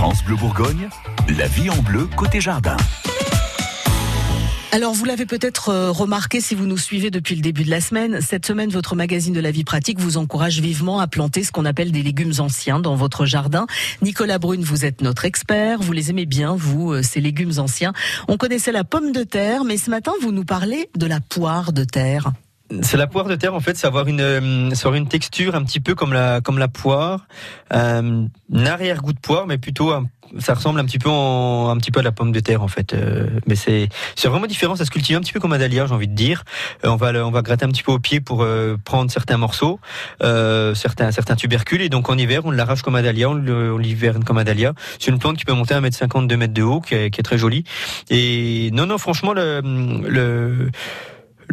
France Bleu Bourgogne, la vie en bleu côté jardin. Alors, vous l'avez peut-être euh, remarqué si vous nous suivez depuis le début de la semaine. Cette semaine, votre magazine de la vie pratique vous encourage vivement à planter ce qu'on appelle des légumes anciens dans votre jardin. Nicolas Brune, vous êtes notre expert. Vous les aimez bien, vous, euh, ces légumes anciens. On connaissait la pomme de terre, mais ce matin, vous nous parlez de la poire de terre. C'est la poire de terre en fait, c'est avoir une, euh, une texture un petit peu comme la comme la poire, euh, un arrière-goût de poire, mais plutôt ça ressemble un petit peu un petit peu à la pomme de terre en fait. Euh, mais c'est c'est vraiment différent, ça se cultive un petit peu comme un dahlia, j'ai envie de dire. on va on va gratter un petit peu au pied pour prendre certains morceaux, certains certains tubercules et donc en hiver on l'arrache comme un dahlia, on l'hiverne comme un dahlia. C'est une plante qui peut monter à 1m50, 2 mètres de haut, qui est, qui est très jolie. Et non non franchement le le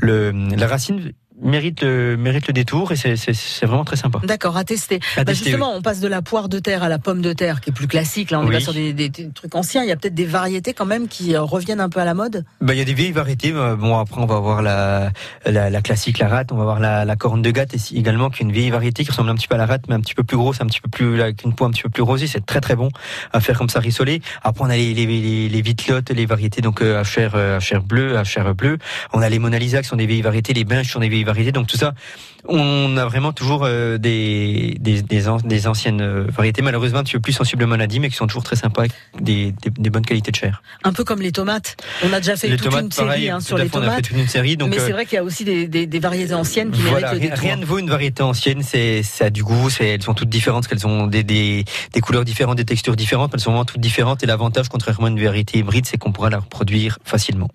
le, la racine mérite le, mérite le détour et c'est vraiment très sympa. D'accord, à tester. bah justement, on passe de la poire de terre à la pomme de terre, qui est plus classique. Là, on est pas sur des, des, trucs anciens. Il y a peut-être des variétés quand même qui euh, reviennent un peu à la mode. Bah, il y a des vieilles variétés. Bon, après, on va voir la, la, la classique, la rate. On va voir la, la corne de gâte également, qui est une vieille variété qui ressemble un petit peu à la rate, mais un petit peu plus grosse, un petit peu plus, avec une peau un petit peu plus rosée. C'est très très bon à faire comme ça rissoler. Après, on a les, les, les, les vitlottes, les variétés donc euh, à chair, euh, à chair bleue, à chair bleue. On a les Mona Lisa qui sont des vieilles variétés, les binges sont des vieilles variétés. Donc tout ça, on a vraiment toujours euh, des, des, des, anciennes euh, variétés, malheureusement plus sensiblement maladies, mais qui sont toujours très sympas, des, des, bonnes qualités de chair. Un peu comme les tomates. On a déjà fait toute une série hein, sur les tomates. On a fait toute une série, donc, mais c'est euh, vrai qu'il y a aussi des, variétés anciennes qui voilà, méritent rien, rien ne vaut une variété ancienne, c'est ça a du goût, elles sont toutes différentes, qu'elles ont des, des, des couleurs différentes, des textures différentes, elles sont vraiment toutes différentes. Et l'avantage, contrairement à une variété hybride, c'est qu'on pourra la reproduire facilement.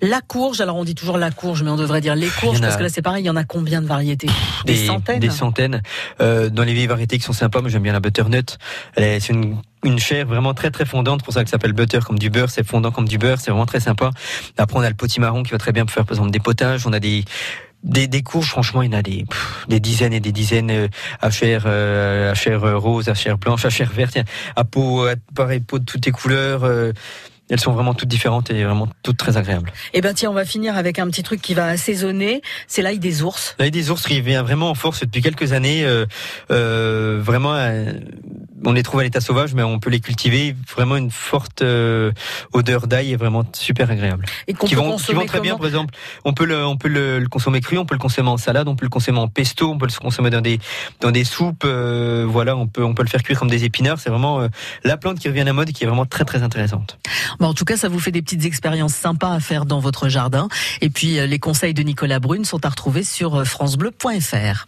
La courge, alors on dit toujours la courge, mais on devrait dire les courges, parce que là c'est pareil, il y en a combien de variétés? Des, centaines? Des centaines. Euh, dans les vieilles variétés qui sont sympas, moi j'aime bien la butternut. C'est une une chair vraiment très très fondante, pour ça que ça s'appelle butter comme du beurre, c'est fondant comme du beurre, c'est vraiment très sympa. Après on a le potimarron qui va très bien pour faire par exemple des potages, on a des des, des courges, franchement, il y en a des, des dizaines et des dizaines euh, à chair, euh, à chair rose, à chair blanche, à chair verte, à peau, à, pareil, peau de toutes les couleurs. Euh, elles sont vraiment toutes différentes et vraiment toutes très agréables. Et eh ben tiens, on va finir avec un petit truc qui va assaisonner, c'est l'ail des ours. L'ail des ours qui vient vraiment en force depuis quelques années, euh, euh, vraiment euh, on les trouve à l'état sauvage, mais on peut les cultiver. Vraiment une forte euh, odeur d'ail est vraiment super agréable. Et qui vont, qui vont très bien, par exemple. On peut le, on peut le, consommer cru, on peut le consommer en salade, on peut le consommer en pesto, on peut le consommer dans des, dans des soupes. Euh, voilà, on peut, on peut le faire cuire comme des épinards. C'est vraiment euh, la plante qui revient à la mode et qui est vraiment très très intéressante. Bon, en tout cas, ça vous fait des petites expériences sympas à faire dans votre jardin. Et puis, les conseils de Nicolas Brune sont à retrouver sur francebleu.fr.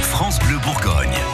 France Bleu Bourgogne.